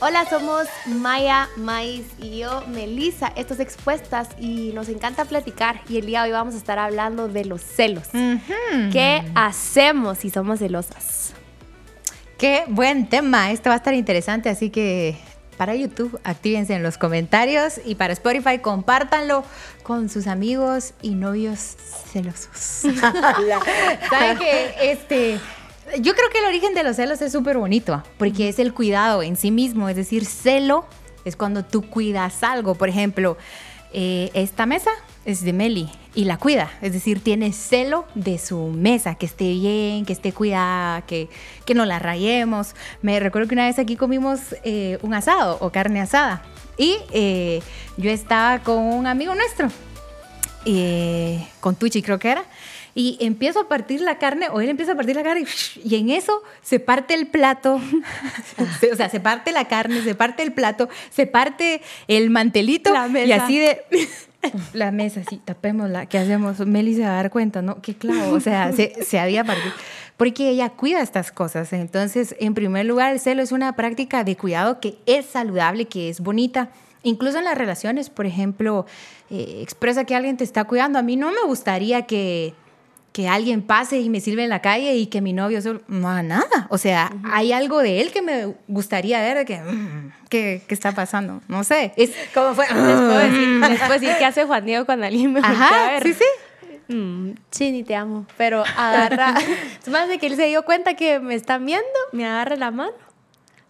Hola, somos Maya, Mais y yo, Melissa, estos expuestas y nos encanta platicar y el día de hoy vamos a estar hablando de los celos. ¿Qué hacemos si somos celosas? Qué buen tema, este va a estar interesante, así que para YouTube actívense en los comentarios y para Spotify compártanlo con sus amigos y novios celosos. ¿Saben que este yo creo que el origen de los celos es súper bonito, porque es el cuidado en sí mismo, es decir, celo es cuando tú cuidas algo. Por ejemplo, eh, esta mesa es de Meli y la cuida, es decir, tiene celo de su mesa, que esté bien, que esté cuidada, que, que no la rayemos. Me recuerdo que una vez aquí comimos eh, un asado o carne asada y eh, yo estaba con un amigo nuestro, con Tuchi creo que era, y empiezo a partir la carne, o él empieza a partir la carne, y en eso se parte el plato, o sea, se parte la carne, se parte el plato, se parte el mantelito, y así de... La mesa, sí, tapémosla, ¿qué hacemos? Meli se va a dar cuenta, ¿no? Qué clavo, o sea, se, se había partido. Porque ella cuida estas cosas. Entonces, en primer lugar, el celo es una práctica de cuidado que es saludable, que es bonita. Incluso en las relaciones, por ejemplo, eh, expresa que alguien te está cuidando. A mí no me gustaría que que alguien pase y me sirve en la calle y que mi novio solo, no, nada. O sea, hay algo de él que me gustaría ver, que, mm, ¿qué, ¿qué, está pasando? No sé. Es, ¿Cómo fue? Después decir, ¿qué hace Juan Diego cuando alguien me Ajá, a ver? sí, sí. Mm, sí, ni te amo, pero agarra. es más de que él se dio cuenta que me están viendo, me agarra la mano.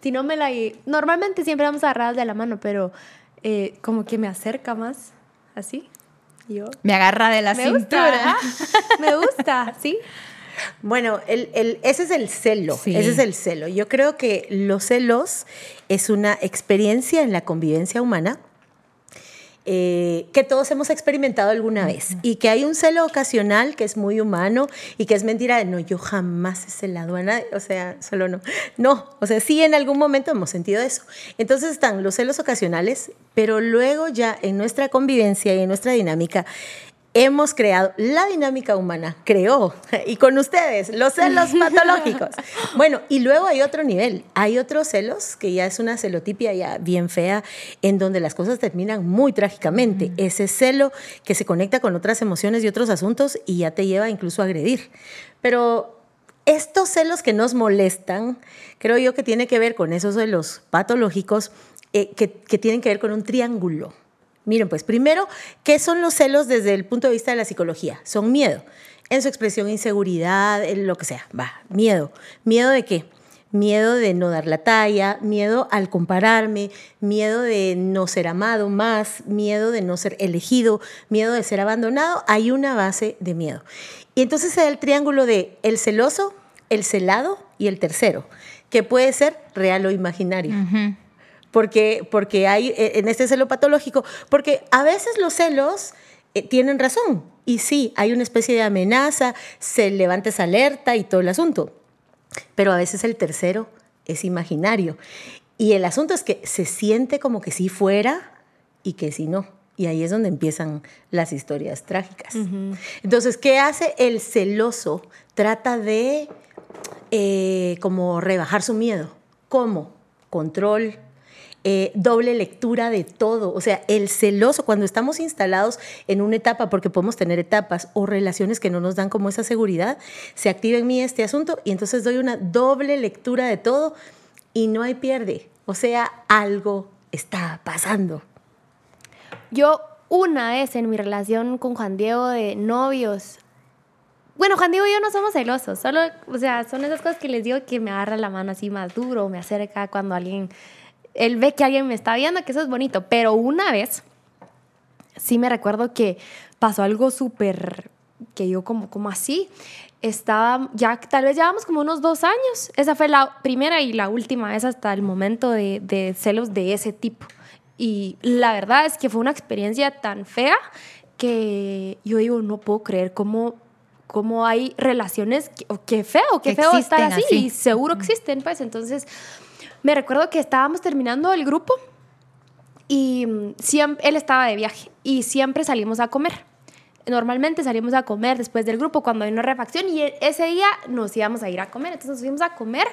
Si no me la. Normalmente siempre vamos agarradas de la mano, pero eh, como que me acerca más, así. Me agarra de la cintura. me gusta, ¿sí? Bueno, el, ese es el celo, ese es el celo. Yo creo que los celos es una experiencia en la convivencia humana eh, que todos hemos experimentado alguna vez y que hay un celo ocasional que es muy humano y que es mentira de no, yo jamás he celado a nadie, o sea, solo no. No, o sea, sí en algún momento hemos sentido eso. Entonces están los celos ocasionales, pero luego ya en nuestra convivencia y en nuestra dinámica hemos creado, la dinámica humana creó, y con ustedes, los celos patológicos. Bueno, y luego hay otro nivel, hay otros celos, que ya es una celotipia ya bien fea, en donde las cosas terminan muy trágicamente. Ese celo que se conecta con otras emociones y otros asuntos y ya te lleva incluso a agredir. Pero estos celos que nos molestan, creo yo que tiene que ver con esos celos patológicos eh, que tienen que ver con un triángulo. Miren, pues primero, ¿qué son los celos desde el punto de vista de la psicología? Son miedo. En su expresión, inseguridad, en lo que sea. Va, miedo. ¿Miedo de qué? Miedo de no dar la talla, miedo al compararme, miedo de no ser amado más, miedo de no ser elegido, miedo de ser abandonado. Hay una base de miedo. Y entonces se da el triángulo de el celoso, el celado y el tercero, que puede ser real o imaginario porque, porque hay eh, en este celo patológico, porque a veces los celos eh, tienen razón y sí, hay una especie de amenaza, se levanta esa alerta y todo el asunto, pero a veces el tercero es imaginario. Y el asunto es que se siente como que sí fuera y que sí no. Y ahí es donde empiezan las historias trágicas. Entonces, ¿qué hace el celoso? Trata de eh, como rebajar su miedo. ¿Cómo? Control, eh, doble lectura de todo. O sea, el celoso, cuando estamos instalados en una etapa, porque podemos tener etapas o relaciones que no nos dan como esa seguridad, se activa en mí este asunto y entonces doy una doble lectura de todo y no hay pierde. O sea, algo está pasando. Yo una vez en mi relación con Juan Diego de novios, bueno, Juan Diego y yo no somos celosos, solo, o sea, son esas cosas que les digo que me agarra la mano así más duro, me acerca cuando alguien él ve que alguien me está viendo, que eso es bonito. Pero una vez, sí me recuerdo que pasó algo súper, que yo como, como así, estaba, ya tal vez llevamos como unos dos años. Esa fue la primera y la última vez hasta el momento de, de celos de ese tipo. Y la verdad es que fue una experiencia tan fea que yo digo, no puedo creer cómo, cómo hay relaciones, que, feo, qué feo estar así, así. Y seguro existen, pues entonces me recuerdo que estábamos terminando el grupo y siempre, él estaba de viaje y siempre salimos a comer. Normalmente salimos a comer después del grupo cuando hay una refacción y e, ese día nos íbamos a ir a comer. Entonces nos fuimos a comer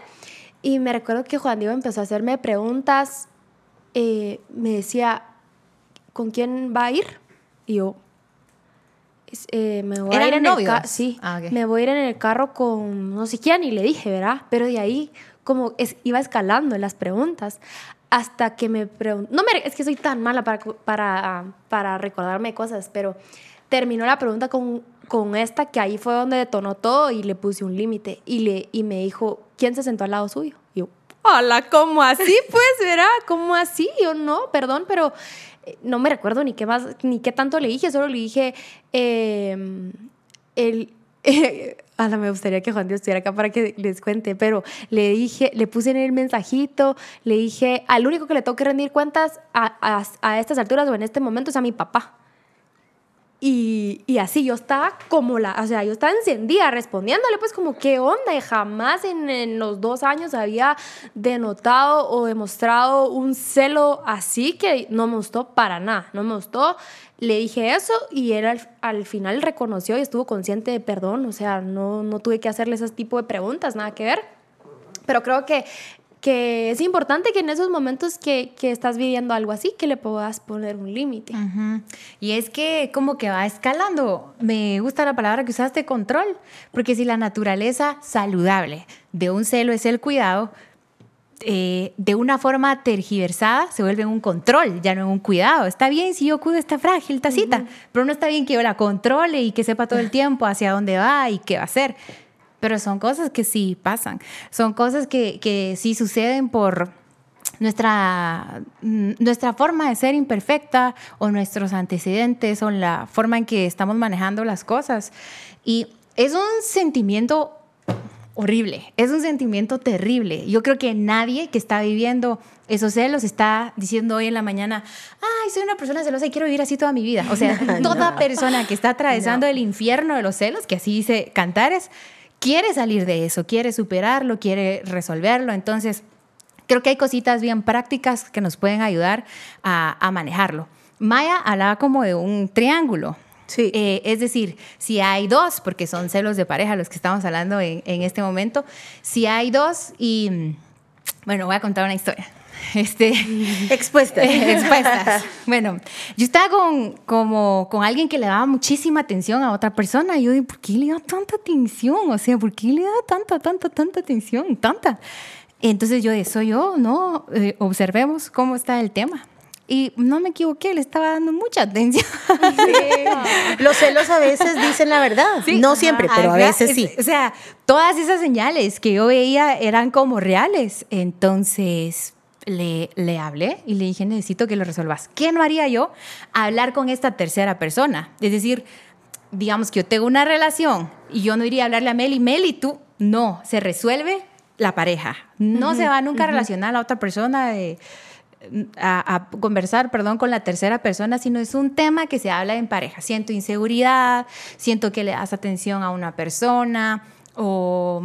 Y me recuerdo que Juan Diego empezó a hacerme preguntas. eh, me decía, ¿con quién va a ir? Y yo, eh, me voy a ¿Eran ir en el carro. Sí, Ah, me voy a ir en el carro con no sé quién y le dije, ¿verdad? Pero de ahí como es- iba escalando las preguntas hasta que me preguntó, no me, es que soy tan mala para, para, para recordarme cosas, pero terminó la pregunta con, con esta que ahí fue donde detonó todo y le puse un límite y, y me dijo, ¿quién se sentó al lado suyo? Yo, hola, ¿cómo así? Pues, ¿verdad? ¿Cómo así? Yo no, perdón, pero eh, no me recuerdo ni qué más, ni qué tanto le dije, solo le dije, eh, el... Ala, me gustaría que Juan Dios estuviera acá para que les cuente, pero le dije, le puse en el mensajito, le dije, al único que le tengo que rendir cuentas a, a- a estas alturas o en este momento es a mi papá. Y, y así yo estaba como la, o sea, yo estaba encendida respondiéndole pues como qué onda y jamás en, en los dos años había denotado o demostrado un celo así que no me gustó para nada, no me gustó. Le dije eso y él al, al final reconoció y estuvo consciente de perdón, o sea, no, no tuve que hacerle ese tipo de preguntas, nada que ver. Pero creo que, que es importante que en esos momentos que, que estás viviendo algo así, que le puedas poner un límite. Ujú. Y es que como que va escalando. Me gusta la palabra que usaste, control, porque si la naturaleza saludable de un celo es el cuidado, eh, de una forma tergiversada se vuelve un control, ya no un cuidado. Está bien si yo cuido esta frágil tacita, pero no está bien que yo la controle y que sepa todo el tiempo hacia dónde va y qué va a hacer. Pero son cosas que sí pasan, son cosas que, que sí suceden por nuestra, mm, nuestra forma de ser imperfecta o nuestros antecedentes o la forma en que estamos manejando las cosas. Y es un sentimiento horrible, es un sentimiento terrible. Yo creo que nadie que está viviendo esos celos está diciendo hoy en la mañana, ay, soy una persona celosa y quiero vivir así toda mi vida. O sea, toda persona que está atravesando el infierno de los celos, que así dice Cantares, quiere salir de eso, quiere superarlo, quiere resolverlo. Entonces, creo que hay cositas bien prácticas que nos pueden ayudar a, a manejarlo. Maya hablaba como de un triángulo. Sí. Eh, es decir, si hay dos, porque son celos de pareja los que estamos hablando en, en este momento, si hay dos y, mm, bueno, voy a contar una historia. Este, Expuesta. expuestas. Bueno, yo estaba con, como, con alguien que le daba muchísima atención a otra persona. Y yo digo, ¿por qué le da tanta atención? O sea, ¿por qué le da tanta, tanta, tanta atención? Tanta. Entonces yo dije, soy yo, ¿no? Eh, observemos cómo está el tema. Y no me equivoqué, le estaba dando mucha atención. Los celos a veces dicen la verdad. Sí. no siempre, pero a veces es- sí. O sea, todas esas señales que yo veía eran como reales. Entonces le, le hablé y le dije, necesito que lo resuelvas. ¿Qué no haría yo? Hablar con esta tercera persona. Es decir, digamos que yo tengo una relación y yo no iría a hablarle a Meli, Meli, tú. No, se resuelve la pareja. No se va nunca a relacionar a la otra persona de a, a conversar, perdón, con la tercera persona, sino es un tema que se habla en pareja. Siento inseguridad, siento que le das atención a una persona o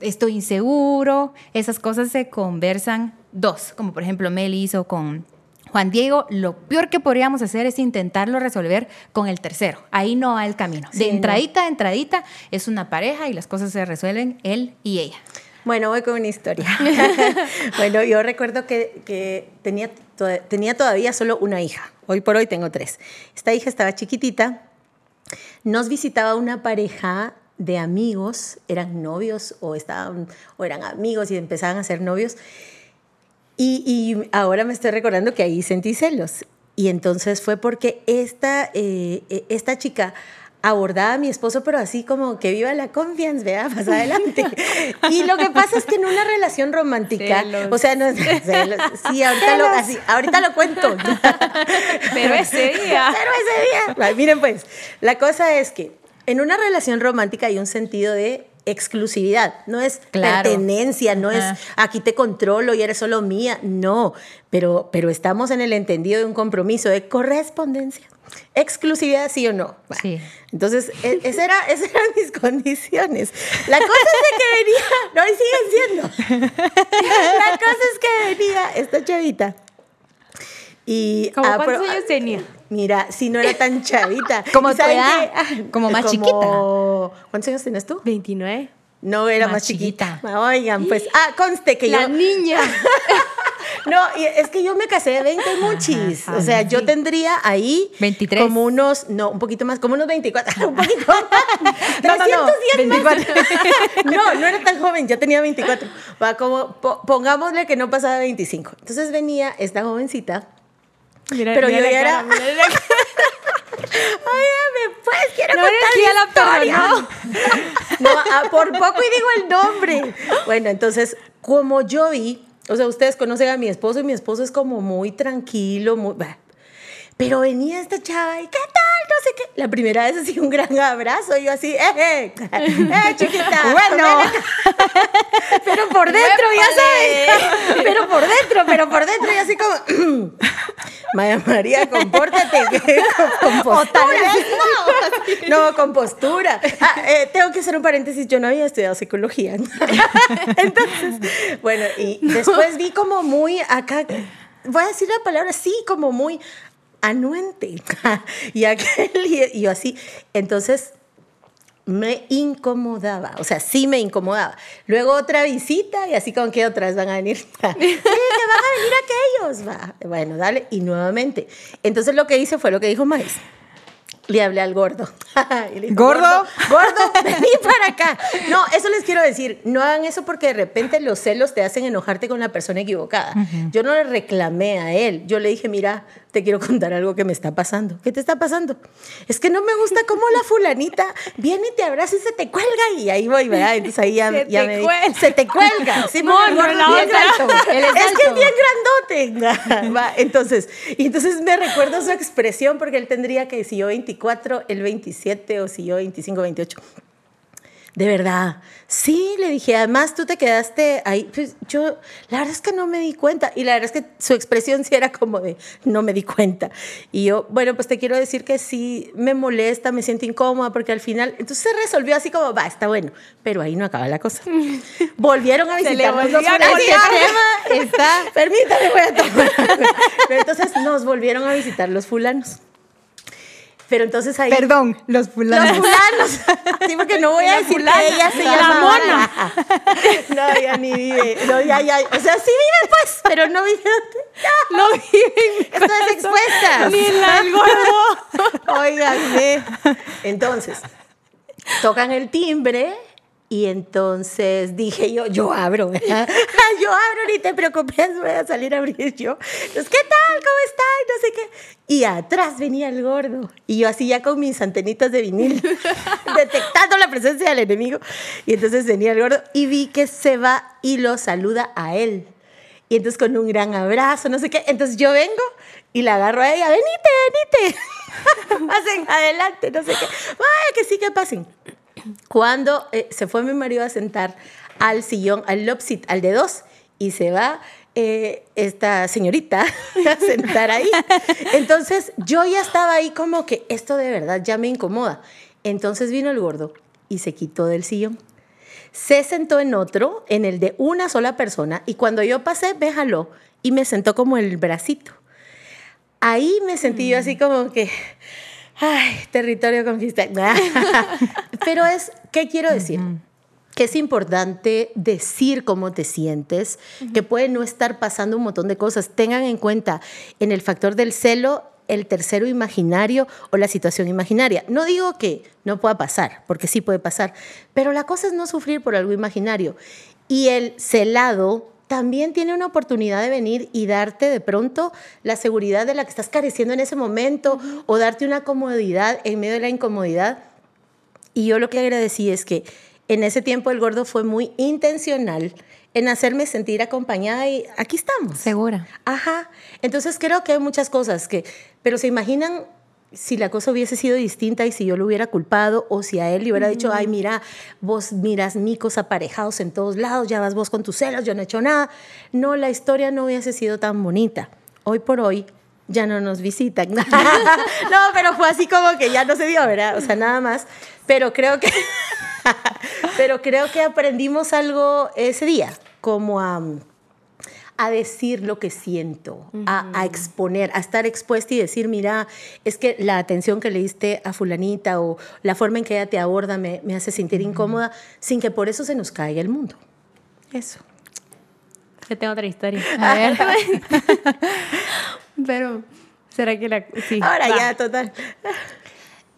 estoy inseguro. Esas cosas se conversan dos, como por ejemplo Meli hizo con Juan Diego. Lo peor que podríamos hacer es intentarlo resolver con el tercero. Ahí no va el camino. Sí, de no. entradita a entradita es una pareja y las cosas se resuelven él y ella. Bueno, voy con una historia. bueno, yo recuerdo que, que tenía, to- tenía todavía solo una hija. Hoy por hoy tengo tres. Esta hija estaba chiquitita. Nos visitaba una pareja de amigos, eran novios o, estaban, o eran amigos y empezaban a ser novios. Y, y ahora me estoy recordando que ahí sentí celos. Y entonces fue porque esta, eh, eh, esta chica abordaba a mi esposo, pero así como que viva la confianza, vea, más adelante. y lo que pasa es que en una relación romántica, Celos. o sea, no, celos, sí, ahorita lo, así, ahorita lo cuento. Pero ese día. Pero ese día. Miren, pues, la cosa es que en una relación romántica hay un sentido de exclusividad, no es Claro. pertenencia, no Ajá. es aquí te controlo y eres solo mía, no, pero, pero estamos en el entendido de un compromiso de correspondencia. Exclusividad, sí o no. Sí. Entonces, e- esa era, esas eran mis condiciones. La cosa es de que venía, no, y siguen siendo. La cosa es que venía esta chavita. Y ¿Cómo cuántos años tenía? Mira, si no era tan chavita. Como ¿Y tu edad, como más ¿Cuántos años tienes tú? 29. No era más, chiquita. Oigan, pues, ah, conste que yo. La niña. No, es que yo me casé de 20 muchis. o sea, yo tendría ahí 23. como unos, no, un poquito más, como unos 24. Un poquito más. No, no, no, 24. no, no era tan joven, ya tenía 24. Va como, pongámosle que no pasaba de 25. Entonces venía esta jovencita. Mira, pero mira yo ya era. Óyeme, pues, quiero No contar mi historia. No, ah, por poco y digo el nombre. Bueno, entonces, como yo vi, o sea, ustedes conocen a mi esposo y mi esposo es como muy tranquilo, muy... Pero venía esta chava y ¿qué tal? No sé qué. La primera vez así un gran abrazo. y Yo así, ¡eh, eh! ¡Eh, chiquita! Bueno. ven acá". Pero por dentro, ya sabes. Pero por dentro, pero por dentro. Y así como, Maya María, compórtate. que- Con, con postura. No, con postura. Ah, eh, tengo que hacer un paréntesis. Yo no había estudiado psicología. Entonces, bueno, y después vi como muy acá, voy a decir la palabra sí, como muy anuente. Y aquel, y, yo así. Entonces, me incomodaba, o sea, sí me incomodaba. Luego otra visita y así como que otras van a venir. Sí, que van a venir aquellos. Va. Bueno, dale. Y nuevamente. Entonces lo que hice fue lo que dijo Mais. Le hablé al gordo. Y le dije, ¿Gordo? Gordo, vení para acá. No, eso les quiero decir. No hagan eso porque de repente los celos te hacen enojarte con la persona equivocada. Yo no le reclamé a él. Yo le dije, mira, te quiero contar algo que me está pasando. ¿Qué te está pasando? Es que no me gusta cómo la fulanita viene y te abraza y se te cuelga. Y ahí voy, ¿verdad? Entonces ahí ya, Se ya te me cuelga. Se te cuelga. Sí, porque el gordo la bien otra. alto. Él es es que es bien grandote. Entonces, y entonces me recuerdo su expresión porque él tendría que, si yo 24, él 27 o si yo 25, 28. De verdad. Sí, le dije, además tú te quedaste ahí. Pues yo, la verdad es que no me di cuenta. Y la verdad es que su expresión sí era como de, no me di cuenta. Y yo, bueno, pues te quiero decir que sí me molesta, me siento incómoda, porque al final, entonces se resolvió así como, va, está bueno. Pero ahí no acaba la cosa. Volvieron a visitarnos los fulanos. está. Permítame, voy a tomar. Pero entonces nos volvieron a visitar los fulanos. Pero entonces ahí. Perdón, los Los fulanos. fulanos. Sí, porque no voy a decir fulana, que ella se la llama. mona. No, ya ni vive. No, ya, ya. O sea, sí vive, pues, pero no vive. No, No vive mi Estoy expuesta. Ni en la del gordo. Óiganme. Entonces, tocan el timbre y entonces dije yo, yo abro, ¿verdad? yo abro, ni te preocupes, voy a salir a abrir yo. Entonces, ¿qué tal? ¿Cómo está? Y no sé qué. Y atrás venía el gordo. Y yo así ya con mis antenitas de vinil, detectando la presencia del enemigo. Y entonces venía el gordo y vi que se va y lo saluda a él. Y entonces con un gran abrazo, no sé qué. Entonces yo vengo y la agarro a ella, venite, venite. pasen adelante, no sé qué. Vaya, que sí, que pasen. Cuando eh, se fue mi marido a sentar al sillón, al love seat, al de dos, y se va eh, esta señorita a sentar ahí. Entonces yo ya estaba ahí como que esto de verdad ya me incomoda. Entonces vino el gordo y se quitó del sillón se sentó en otro, en el de una sola persona, y cuando yo pasé, me jaló y me sentó como el bracito. Ahí me sentí yo así como que, ay, territorio conquistado. Pero es, ¿qué quiero decir? Que es importante decir cómo te sientes, que puede no estar pasando un montón de cosas. Tengan en cuenta en el factor del celo el tercero imaginario o la situación imaginaria. No digo que no pueda pasar, porque sí puede pasar, pero la cosa es no sufrir por algo imaginario. Y el celado también tiene una oportunidad de venir y darte de pronto la seguridad de la que estás careciendo en ese momento o darte una comodidad en medio de la incomodidad. Y yo lo que agradecí es que en ese tiempo el gordo fue muy intencional en hacerme sentir acompañada y aquí estamos. Segura. Ajá. Entonces creo que hay muchas cosas que, pero se imaginan si la cosa hubiese sido distinta y si yo lo hubiera culpado o si a él le hubiera dicho, ay, mira, vos miras micos aparejados en todos lados, ya vas vos con tus celos, yo no he hecho nada. No, la historia no hubiese sido tan bonita. Hoy por hoy ya no nos visitan. no, pero fue así como que ya no se dio, ¿verdad? O sea, nada más. Pero creo que, pero creo que aprendimos algo ese día, como a, a decir lo que siento, a, exponer, a estar expuesta y decir, mira, es que la atención que le diste a fulanita o la forma en que ella te aborda me, hace sentir incómoda, sin que por eso se nos caiga el mundo. Eso. Yo tengo otra historia. A ver. Pero, ¿será que la...? Sí, Ahora ya, total.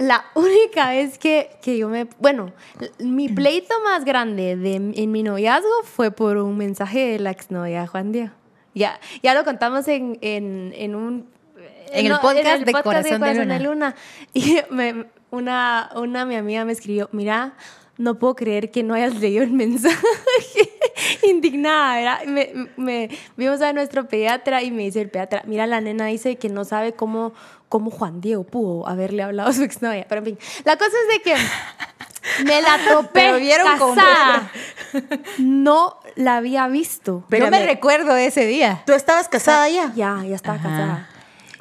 La única vez que, que, yo me... Bueno, mi pleito más grande de, en mi noviazgo fue por un mensaje de la exnovia Juan Diego. Ya, ya lo contamos en, en, en un... En, el podcast, de, Corazón de Luna. Y me, una, una mi amiga me escribió, mira, no puedo creer que no hayas leído el mensaje. Indignada, ¿verdad? Me, me, vimos a nuestro pediatra y me dice el pediatra, mira, la nena dice que no sabe cómo, cómo Juan Diego pudo haberle hablado a su exnovia. Pero en fin, la cosa es de que me la topé vieron casada. No la había visto. Pero Yo me, recuerdo ese día. ¿Tú estabas casada ya? Ya, ya estaba casada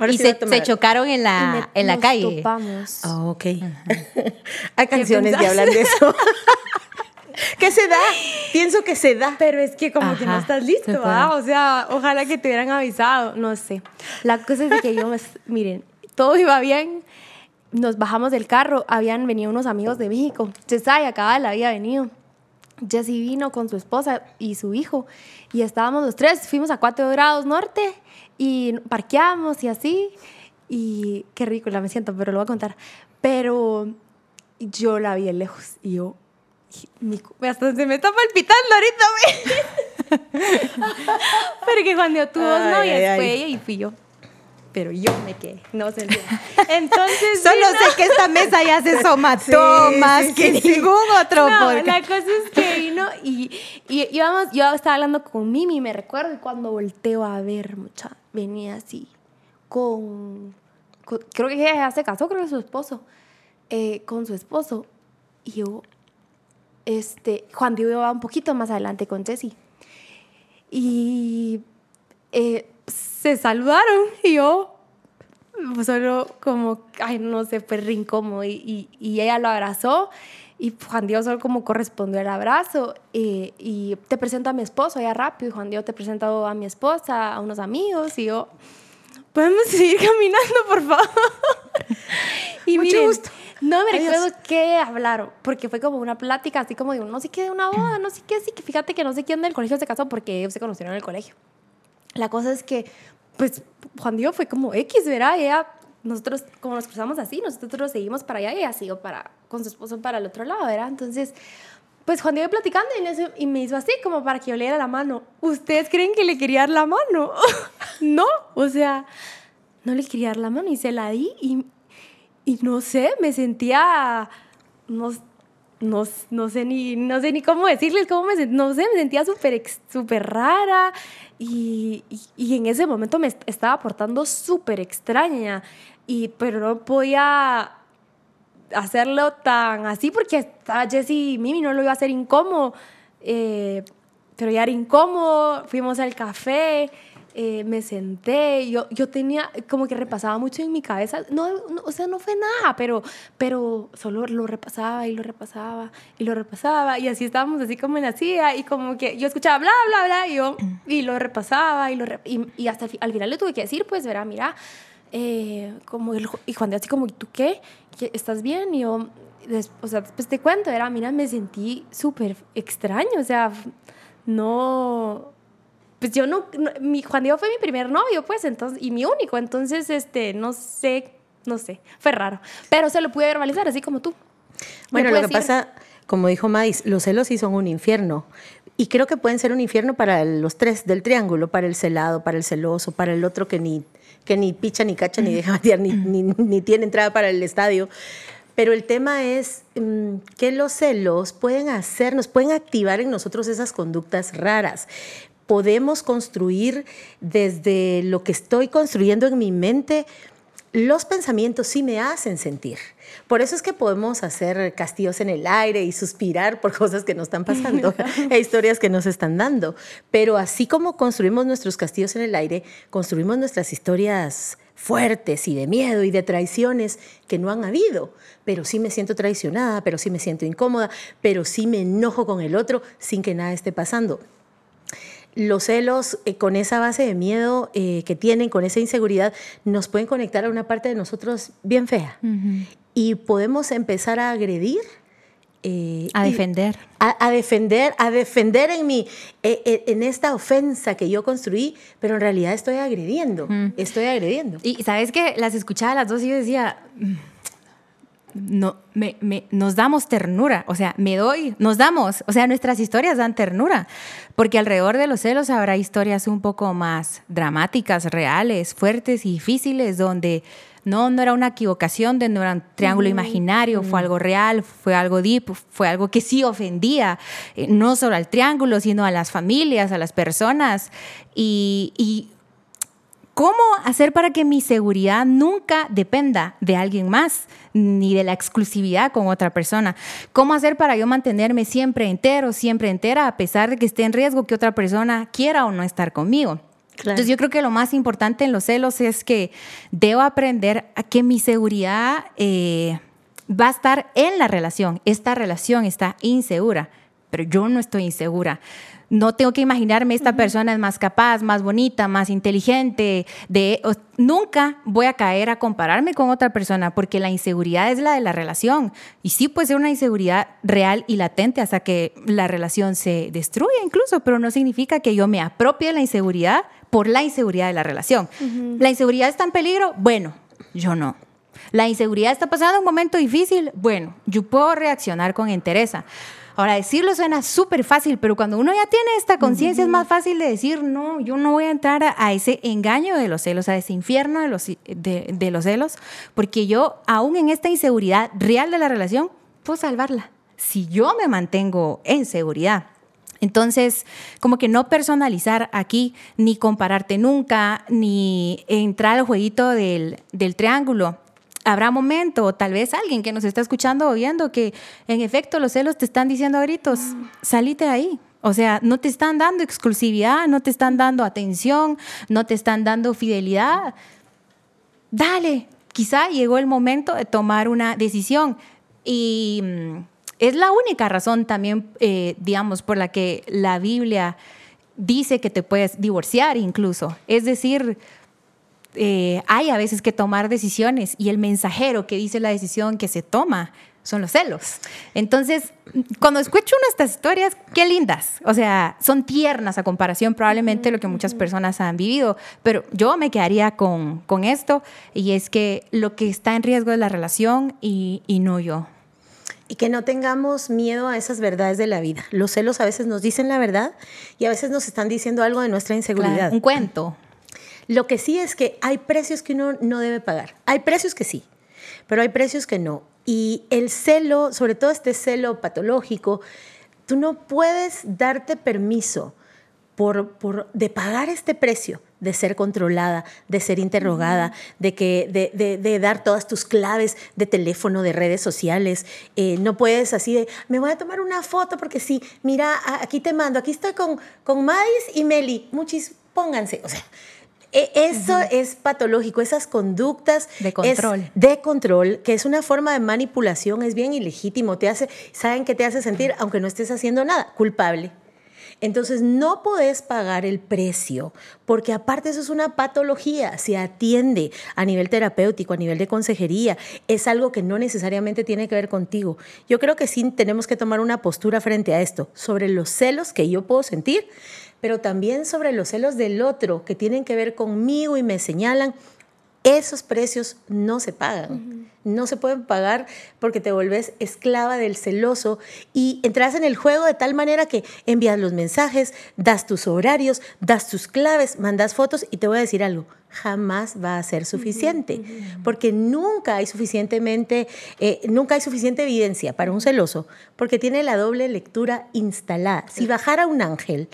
y se, chocaron en la, en la nos calle. Topamos. Oh, ok. Hay canciones que hablan de eso. ¿Qué se da? Pienso que se da. Pero es que como que no estás listo, ¿ah? O sea, ojalá que te hubieran avisado. No sé. La cosa es de que yo, miren, todo iba bien. Nos bajamos del carro. Habían venido unos amigos de México. Cesay acaba la había venido. Jesse vino con su esposa y su hijo. Y estábamos los tres. Fuimos a 4 grados norte y parqueamos y así. Y qué ridícula me siento, pero lo voy a contar. Pero yo la vi de lejos y yo, hasta se me está palpitando ahorita. pero que cuando tuvo dos novias fue ella y fui yo pero yo me quedé, no sé. Entonces. Solo sé que esta mesa ya se somató más que ningún otro. No, la cosa es que vino y, y yo estaba hablando con Mimi, me recuerdo, y cuando volteo a ver, mucha, venía así, con, creo que ella ya se casó, creo que su esposo, eh, con su esposo. Y yo, este, Juan Diego iba un poquito más adelante con Jessie. Y. Eh, se saludaron y yo solo como, ay, no sé, fue re incómodo y, y, ella lo abrazó y Juan Diego solo como correspondió el abrazo y, y te presento a mi esposo ya rápido y Juan Diego te presento a mi esposa, a unos amigos y yo, podemos seguir caminando por favor. y Mucho gusto. No me recuerdo qué hablaron, porque fue como una plática así como de no sé qué de una boda, no sé qué, así que fíjate que no sé quién del colegio se casó porque ellos se conocieron en el colegio. La cosa es que, pues, Juan Diego fue como X, ¿verdad? Ella, nosotros, como nos cruzamos así, nosotros seguimos para allá y ella siguió para, con su esposo para el otro lado, ¿verdad? Entonces, pues Juan Diego platicando y, me hizo así, como para que yo le diera la mano. ¿Ustedes creen que le quería dar la mano? no, o sea, no le quería dar la mano y se la di y, y no sé, me sentía, no, no, no, sé ni, no sé ni cómo decirles, cómo me, no sé, me sentía súper super rara y, y, en ese momento me estaba portando súper extraña, y, pero no podía hacerlo tan así porque estaba Jessie y Mimi, no lo iba a hacer incómodo, eh, pero ya era incómodo, fuimos al café eh, me senté, yo, yo tenía, como que repasaba mucho en mi cabeza, no, o sea, no fue nada, pero, pero solo lo repasaba y lo repasaba y lo repasaba y así estábamos así como en la silla y como que yo escuchaba bla, bla, bla y yo y lo repasaba y, lo y, hasta al final le tuve que decir, pues, verá, mira, eh, como el, y Juan de así como, ¿y tú qué? ¿Estás bien? Y yo, o sea, después te cuento, era, mira, me sentí súper extraño, o sea, no pues yo no, mi Juan Diego fue mi primer novio, pues, entonces, y mi único, entonces, este, no sé, no sé, fue raro, pero se lo pude verbalizar, así como tú. Bueno, lo que pasa, como dijo Mais, los celos sí son un infierno, y creo que pueden ser un infierno para los tres del triángulo, para el celado, para el celoso, para el otro que ni, que ni picha, ni cacha, ni deja ni, ni, ni tiene entrada para el estadio. Pero el tema es mm, que los celos pueden hacernos, pueden activar en nosotros esas conductas raras podemos construir desde lo que estoy construyendo en mi mente, los pensamientos sí me hacen sentir. Por eso es que podemos hacer castillos en el aire y suspirar por cosas que nos están pasando e historias que nos están dando. Pero así como construimos nuestros castillos en el aire, construimos nuestras historias fuertes y de miedo y de traiciones que no han habido. Pero sí me siento traicionada, pero sí me siento incómoda, pero sí me enojo con el otro sin que nada esté pasando. Los celos eh, con esa base de miedo eh, que tienen, con esa inseguridad, nos pueden conectar a una parte de nosotros bien fea. Y podemos empezar a agredir. Eh, a defender. A, defender, a defender en mi, en esta ofensa que yo construí, pero en realidad estoy agrediendo, estoy agrediendo. Y sabes que las escuchaba las dos y yo decía, no, me, nos damos ternura, o sea, me doy, nos damos, o sea, nuestras historias dan ternura, porque alrededor de los celos habrá historias un poco más dramáticas, reales, fuertes y difíciles, donde no, no era una equivocación, de no era un triángulo imaginario, fue algo real, fue algo deep, fue algo que sí ofendía, eh, no solo al triángulo, sino a las familias, a las personas, y, y ¿Cómo hacer para que mi seguridad nunca dependa de alguien más, ni de la exclusividad con otra persona? ¿Cómo hacer para yo mantenerme siempre entero, siempre entera, a pesar de que esté en riesgo que otra persona quiera o no estar conmigo? Entonces yo creo que lo más importante en los celos es que debo aprender a que mi seguridad eh, va a estar en la relación. Esta relación está insegura, pero yo no estoy insegura no tengo que imaginarme esta persona es más capaz, más bonita, más inteligente. De, nunca voy a caer a compararme con otra persona porque la inseguridad es la de la relación. Y sí puede ser una inseguridad real y latente hasta que la relación se destruya incluso, pero no significa que yo me apropie de la inseguridad por la inseguridad de la relación. ¿La inseguridad está en peligro? Bueno, yo no. La inseguridad está pasando un momento difícil. Bueno, yo puedo reaccionar con entereza. Ahora, decirlo suena súper fácil, pero cuando uno ya tiene esta conciencia es más fácil de decir, no, yo no voy a entrar a, ese engaño de los celos, a ese infierno de los, de, los celos, porque yo, aún en esta inseguridad real de la relación, puedo salvarla. Si yo me mantengo en seguridad. Entonces, como que no personalizar aquí, ni compararte nunca, ni entrar al jueguito del, del triángulo habrá momento, tal vez alguien que nos está escuchando o viendo, que en efecto los celos te están diciendo a gritos, salite de ahí. O sea, no te están dando exclusividad, no te están dando atención, no te están dando fidelidad. Dale, quizá llegó el momento de tomar una decisión. Y mm, es la única razón también, eh, digamos, por la que la Biblia dice que te puedes divorciar incluso. Es decir, eh, hay a veces que tomar decisiones y el mensajero que dice la decisión que se toma son los celos. Entonces, cuando escucho una de estas historias, qué lindas. O sea, son tiernas a comparación probablemente de lo que muchas personas han vivido, pero yo me quedaría con, con esto y es que lo que está en riesgo es la relación y, y no yo. Y que no tengamos miedo a esas verdades de la vida. Los celos a veces nos dicen la verdad y a veces nos están diciendo algo de nuestra inseguridad. un cuento. Lo que sí es que hay precios que uno no debe pagar. Hay precios que sí, pero hay precios que no. Y el celo, sobre todo este celo patológico, tú no puedes darte permiso por, por, de pagar este precio, de ser controlada, de ser interrogada, de, que, de, dar todas tus claves de teléfono, de redes sociales. Eh, no puedes así de, me voy a tomar una foto porque sí, mira, aquí te mando, aquí estoy con, con Madis y Meli, muchis, pónganse. O sea, e, eso es patológico, esas conductas de control. de control, que es una forma de manipulación, es bien ilegítimo, te hace, saben que te hace sentir, aunque no estés haciendo nada, culpable. Entonces no podés pagar el precio, porque aparte eso es una patología, se atiende a nivel terapéutico, a nivel de consejería, es algo que no necesariamente tiene que ver contigo. Yo creo que sí tenemos que tomar una postura frente a esto, sobre los celos que yo puedo sentir pero también sobre los celos del otro que tienen que ver conmigo y me señalan, esos precios no se pagan. No se pueden pagar porque te volvés esclava del celoso y entras en el juego de tal manera que envías los mensajes, das tus horarios, das tus claves, mandas fotos y te voy a decir algo, jamás va a ser suficiente porque nunca hay suficientemente, eh, nunca hay suficiente evidencia para un celoso porque tiene la doble lectura instalada. Si bajara un ángel,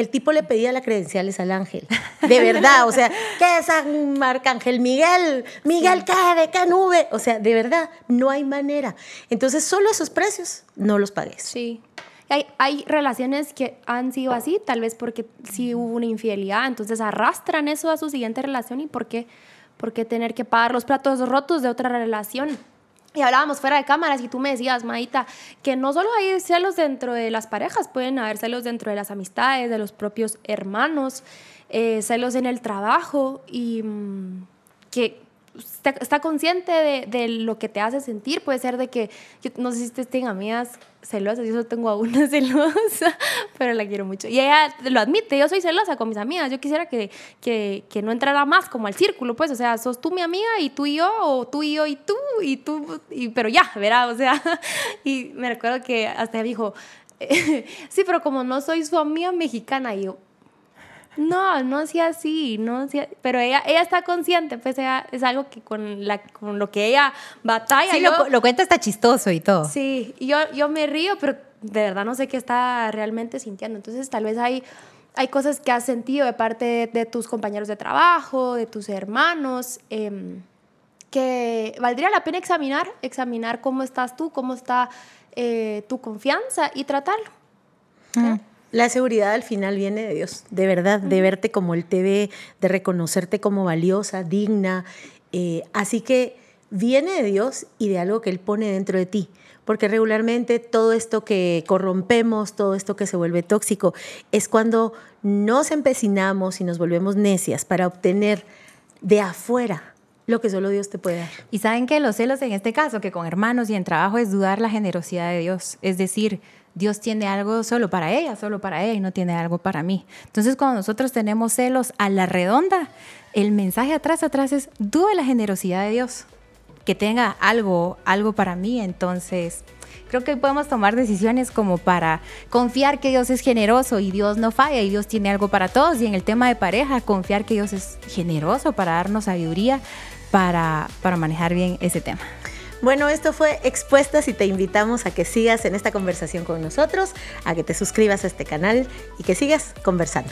el tipo le pedía las credenciales al ángel. De verdad, o sea, ¿qué es San Arcángel Miguel? Miguel, ¿qué? ¿De qué nube? O sea, de verdad, no hay manera. Entonces, solo esos precios no los pagues. Sí. Hay, hay, relaciones que han sido así, tal vez porque sí hubo una infidelidad, entonces arrastran eso a su siguiente relación y por qué, por qué tener que pagar los platos rotos de otra relación. Y hablábamos fuera de cámaras y tú me decías, Maita, que no solo hay celos dentro de las parejas, pueden haber celos dentro de las amistades, de los propios hermanos, eh, celos en el trabajo y mm, que está, consciente de, lo que te hace sentir. Puede ser de que, no sé si ustedes tengan amigas celosas, yo solo tengo a una celosa, pero la quiero mucho. Y ella lo admite, yo soy celosa con mis amigas. Yo quisiera que, que, que no entrara más como al círculo, pues, o sea, sos tú mi amiga y tú y yo, o tú y yo y tú, y tú, y, pero ya, verá, o sea. Y me recuerdo que hasta dijo, sí, pero como no soy su amiga mexicana, y yo, no, no hacía así, no pero ella, ella está consciente, pues es algo que con, la, con lo que ella batalla. Sí, lo, lo, cuenta está chistoso y todo. Sí, y yo, yo me río, pero de verdad no sé qué está realmente sintiendo. Entonces tal vez hay, hay cosas que has sentido de parte de, tus compañeros de trabajo, de tus hermanos, em, que valdría la pena examinar, examinar cómo estás tú, cómo está eh, tu confianza y tratarlo. Mm. La seguridad al final viene de Dios, de verdad, de verte como Él te ve, de reconocerte como valiosa, digna. Eh, así que viene de Dios y de algo que Él pone dentro de ti. Porque regularmente todo esto que corrompemos, todo esto que se vuelve tóxico, es cuando nos empecinamos y nos volvemos necias para obtener de afuera lo que solo Dios te puede dar. Y saben que los celos en este caso, que con hermanos y en trabajo, es dudar la generosidad de Dios. Es decir, Dios tiene algo solo para ella, solo para ella y no tiene algo para mí. Entonces, cuando nosotros tenemos celos a la redonda, el mensaje atrás, atrás es, dude la generosidad de Dios, que tenga algo, algo para mí. Entonces, creo que podemos tomar decisiones como para confiar que Dios es generoso y Dios no falla y Dios tiene algo para todos. Y en el tema de pareja, confiar que Dios es generoso para darnos sabiduría para, para manejar bien ese tema. Bueno, esto fue Expuestas y te invitamos a que sigas en esta conversación con nosotros, a que te suscribas a este canal y que sigas conversando.